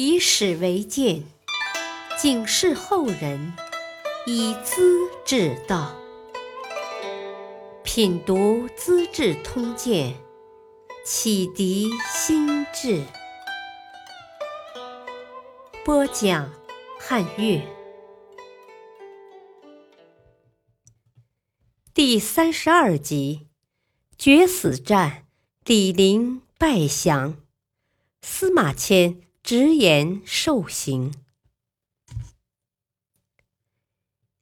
以史为鉴，警示后人，以资治道。品读《资治通鉴》，启迪心智。播讲汉乐，第三十二集：决死战，李陵败降，司马迁直言受刑。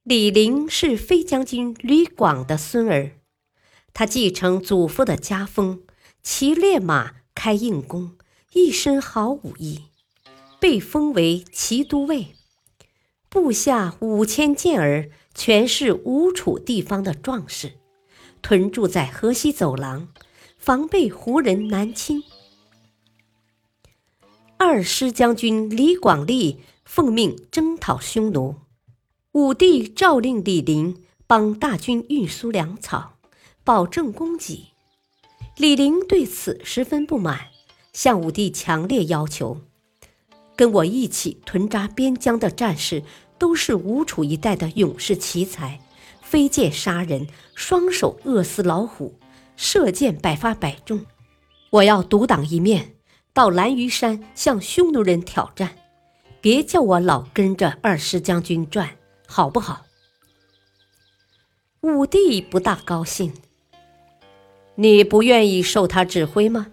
李陵是飞将军吕广的孙儿。他继承祖父的家风，骑烈马，开硬弓，一身好武艺，被封为骑都尉。部下五千健儿，全是吴楚地方的壮士，屯驻在河西走廊，防备胡人南侵。二师将军李广利奉命征讨匈奴，武帝诏令李陵帮大军运输粮草。保证供给，李陵对此十分不满，向武帝强烈要求：跟我一起屯扎边疆的战士都是吴楚一带的勇士奇才，飞剑杀人，双手扼死老虎，射箭百发百中。我要独当一面，到蓝鱼山向匈奴人挑战，别叫我老跟着二师将军转，好不好？武帝不大高兴。你不愿意受他指挥吗？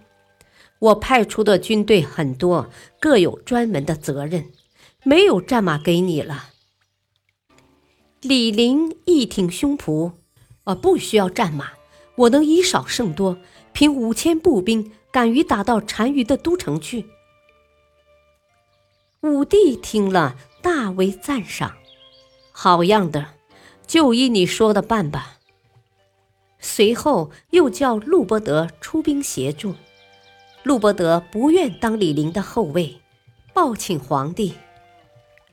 我派出的军队很多，各有专门的责任，没有战马给你了。李陵一挺胸脯，啊，不需要战马，我能以少胜多，凭五千步兵，敢于打到单于的都城去。武帝听了，大为赞赏，好样的，就依你说的办吧。随后又叫陆伯德出兵协助，陆伯德不愿当李陵的后卫，报请皇帝：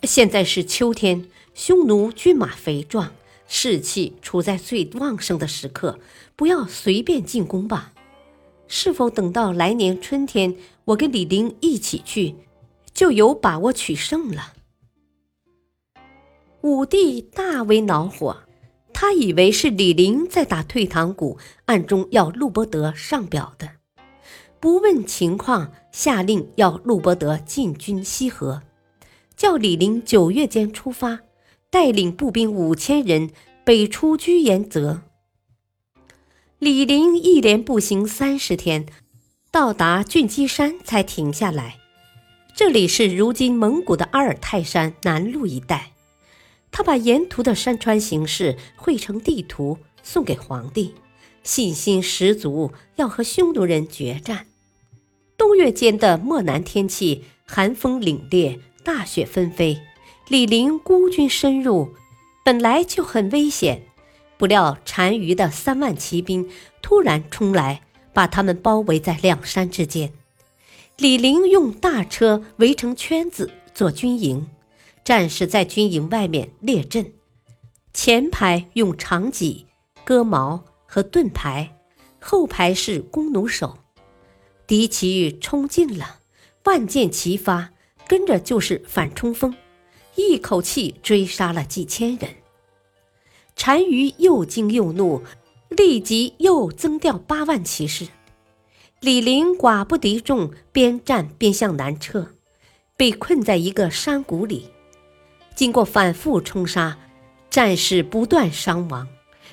现在是秋天，匈奴军马肥壮，士气处在最旺盛的时刻，不要随便进攻吧。是否等到来年春天，我跟李陵一起去，就有把握取胜了？武帝大为恼火。他以为是李陵在打退堂鼓，暗中要陆伯德上表的，不问情况，下令要陆伯德进军西河，叫李陵九月间出发，带领步兵五千人北出居延泽。李陵一连步行三十天，到达俊基山才停下来。这里是如今蒙古的阿尔泰山南麓一带。他把沿途的山川形势绘成地图，送给皇帝，信心十足，要和匈奴人决战。冬月间的漠南天气，寒风凛冽，大雪纷飞。李陵孤军深入，本来就很危险，不料单于的三万骑兵突然冲来，把他们包围在两山之间。李陵用大车围成圈子做军营。战士在军营外面列阵，前排用长戟、戈矛和盾牌，后排是弓弩手。敌骑冲进了，万箭齐发，跟着就是反冲锋，一口气追杀了几千人。单于又惊又怒，立即又增调八万骑士。李陵寡不敌众，边战边向南撤，被困在一个山谷里。经过反复冲杀，战士不断伤亡。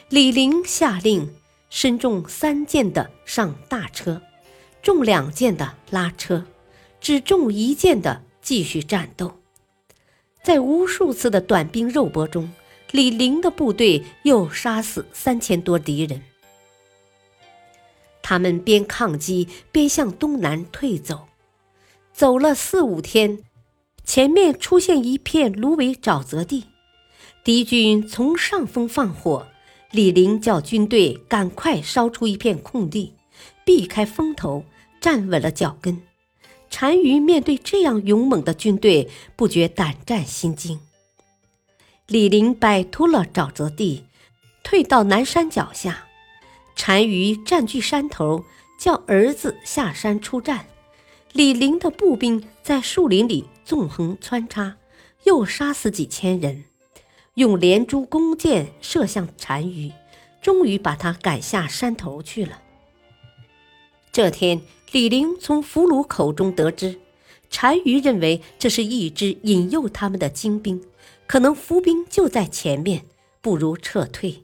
李陵下令，身中三箭的上大车，中两箭的拉车，只中一箭的继续战斗。在无数次的短兵肉搏中，李陵的部队又杀死三千多敌人。他们边抗击边向东南退走，走了四五天。前面出现一片芦苇沼泽地，敌军从上风放火，李陵叫军队赶快烧出一片空地，避开风头，站稳了脚跟。单于面对这样勇猛的军队，不觉胆战心惊。李陵摆脱了沼泽地，退到南山脚下，单于占据山头，叫儿子下山出战。李陵的步兵在树林里。纵横穿插，又杀死几千人，用连珠弓箭射向单于，终于把他赶下山头去了。这天，李陵从俘虏口中得知，单于认为这是一支引诱他们的精兵，可能伏兵就在前面，不如撤退。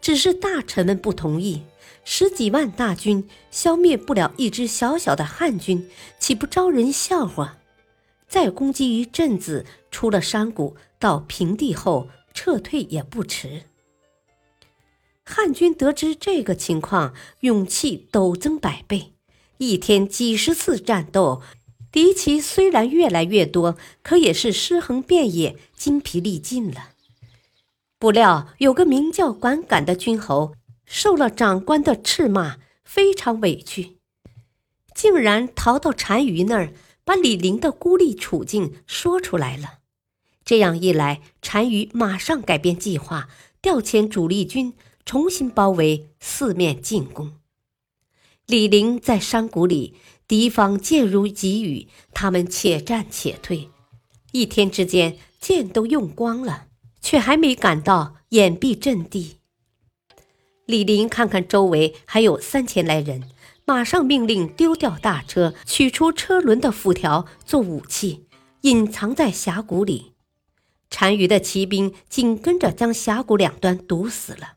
只是大臣们不同意，十几万大军消灭不了一支小小的汉军，岂不招人笑话？再攻击一阵子，出了山谷到平地后撤退也不迟。汉军得知这个情况，勇气陡增百倍。一天几十次战斗，敌骑虽然越来越多，可也是尸横遍野，精疲力尽了。不料有个名叫管敢的军侯，受了长官的斥骂，非常委屈，竟然逃到单于那儿，把李陵的孤立处境说出来了。这样一来，单于马上改变计划，调遣主力军。重新包围，四面进攻。李陵在山谷里，敌方箭如急雨，他们且战且退，一天之间箭都用光了，却还没赶到掩蔽阵地。李陵看看周围还有三千来人，马上命令丢掉大车，取出车轮的辐条做武器，隐藏在峡谷里。单于的骑兵紧跟着将峡谷两端堵死了。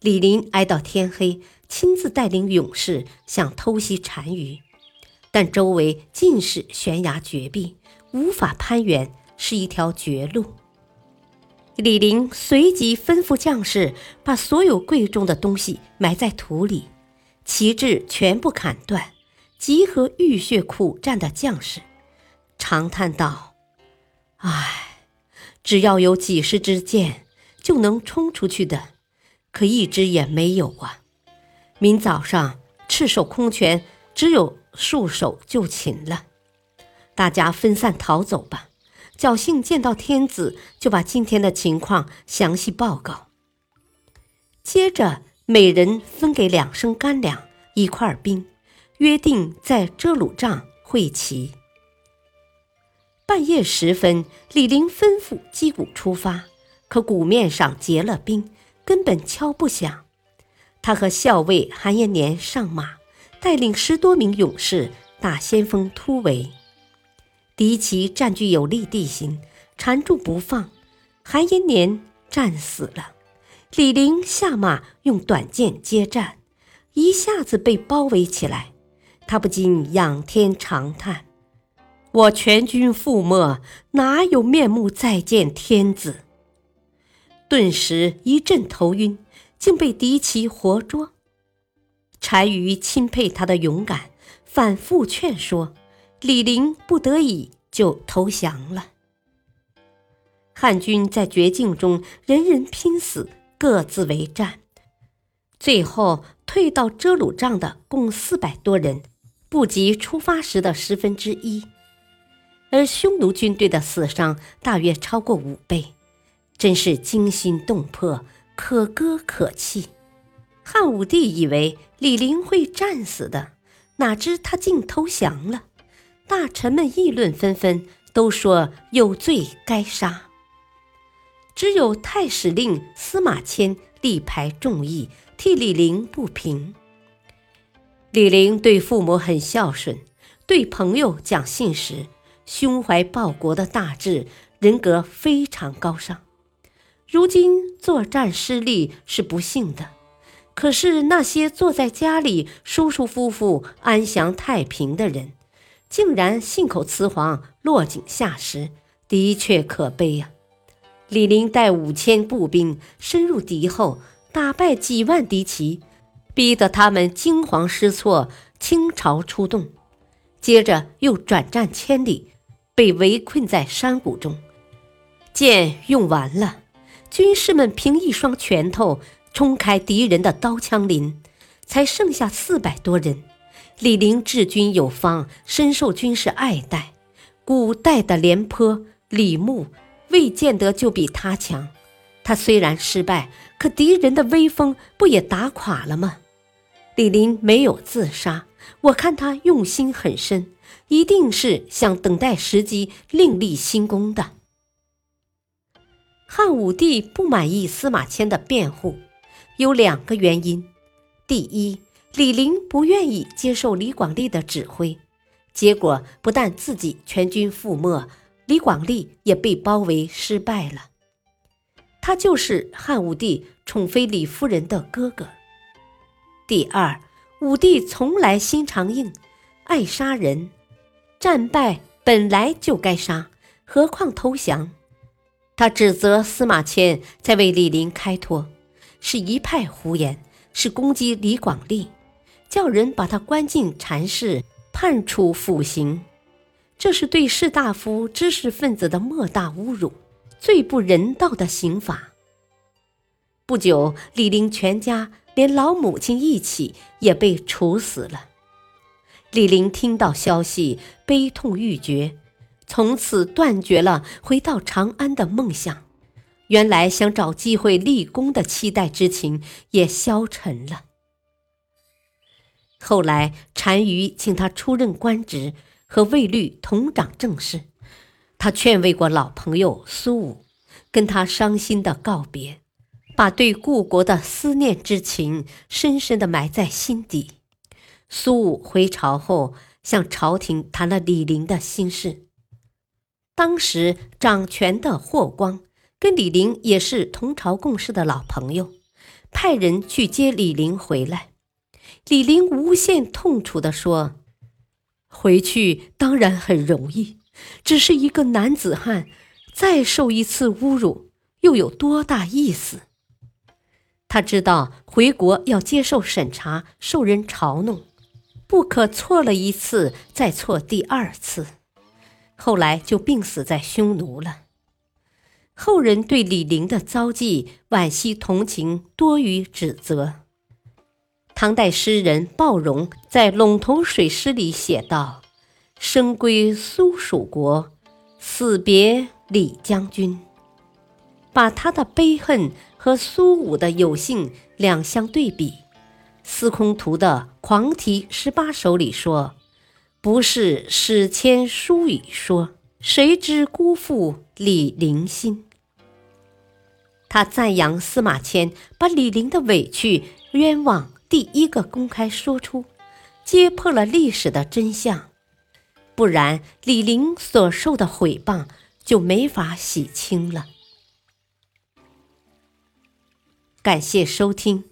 李林挨到天黑，亲自带领勇士想偷袭单于，但周围尽是悬崖绝壁，无法攀援，是一条绝路。李陵随即吩咐将士把所有贵重的东西埋在土里，旗帜全部砍断，集合浴血苦战的将士，长叹道：“唉，只要有几十支箭，就能冲出去的。”可一支也没有啊！明早上赤手空拳，只有束手就擒了。大家分散逃走吧，侥幸见到天子，就把今天的情况详细报告。接着，每人分给两升干粮、一块冰，约定在遮鲁帐会齐。半夜时分，李陵吩咐击鼓出发，可鼓面上结了冰。根本敲不响。他和校尉韩延年上马，带领十多名勇士打先锋突围。敌骑占据有利地形，缠住不放，韩延年战死了。李陵下马用短剑接战，一下子被包围起来。他不禁仰天长叹：“我全军覆没，哪有面目再见天子？”顿时一阵头晕，竟被敌骑活捉。单于钦佩他的勇敢，反复劝说，李陵不得已就投降了。汉军在绝境中，人人拼死，各自为战，最后退到遮鲁帐的共四百多人，不及出发时的十分之一，而匈奴军队的死伤大约超过五倍。真是惊心动魄，可歌可泣。汉武帝以为李陵会战死的，哪知他竟投降了。大臣们议论纷纷，都说有罪该杀。只有太史令司马迁力排众议，替李陵不平。李陵对父母很孝顺，对朋友讲信实，胸怀报国的大志，人格非常高尚。如今作战失利是不幸的，可是那些坐在家里舒舒服服、安享太平的人，竟然信口雌黄、落井下石，的确可悲呀！李陵带五千步兵深入敌后，打败几万敌骑，逼得他们惊慌失措，倾巢出动。接着又转战千里，被围困在山谷中，剑用完了。军士们凭一双拳头冲开敌人的刀枪林，才剩下四百多人。李陵治军有方，深受军士爱戴。古代的廉颇、李牧未见得就比他强。他虽然失败，可敌人的威风不也打垮了吗？李陵没有自杀，我看他用心很深，一定是想等待时机另立新功的。汉武帝不满意司马迁的辩护，有两个原因：第一，李陵不愿意接受李广利的指挥，结果不但自己全军覆没，李广利也被包围失败了。他就是汉武帝宠妃李夫人的哥哥。第二。武帝从来心肠硬，爱杀人，战败本来就该杀，何况投降？他指责司马迁在为李陵开脱，是一派胡言，是攻击李广利，叫人把他关进禅室，判处腐刑，这是对士大夫、知识分子的莫大侮辱，最不人道的刑罚。不久，李陵全家。连老母亲一起也被处死了。李陵听到消息，悲痛欲绝，从此断绝了回到长安的梦想。原来想找机会立功的期待之情也消沉了。后来单于请他出任官职，和卫律同掌政事。他劝慰过老朋友苏武，跟他伤心的告别。把对故国的思念之情深深地埋在心底。苏武回朝后，向朝廷谈了李陵的心事。当时掌权的霍光跟李陵也是同朝共事的老朋友，派人去接李陵回来。李陵无限痛楚地说：“回去当然很容易，只是一个男子汉，再受一次侮辱，又有多大意思？”他知道回国要接受审查，受人嘲弄，不可错了一次再错第二次。后来就病死在匈奴了。后人对李陵的遭际惋惜同情多于指责。唐代诗人鲍荣在《陇头水诗》里写道：“生归苏蜀国，死别李将军。”把他的悲恨。和苏武的有幸两相对比，司空图的《狂题十八首》里说：“不是史迁书语说，谁知辜负李陵心。”他赞扬司马迁把李陵的委屈冤枉第一个公开说出，揭破了历史的真相，不然李陵所受的毁谤就没法洗清了。感谢收听，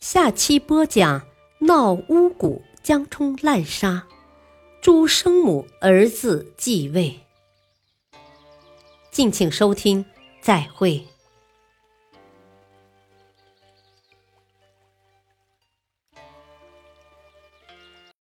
下期播讲闹巫蛊，江冲滥杀，朱生母儿子继位。敬请收听，再会。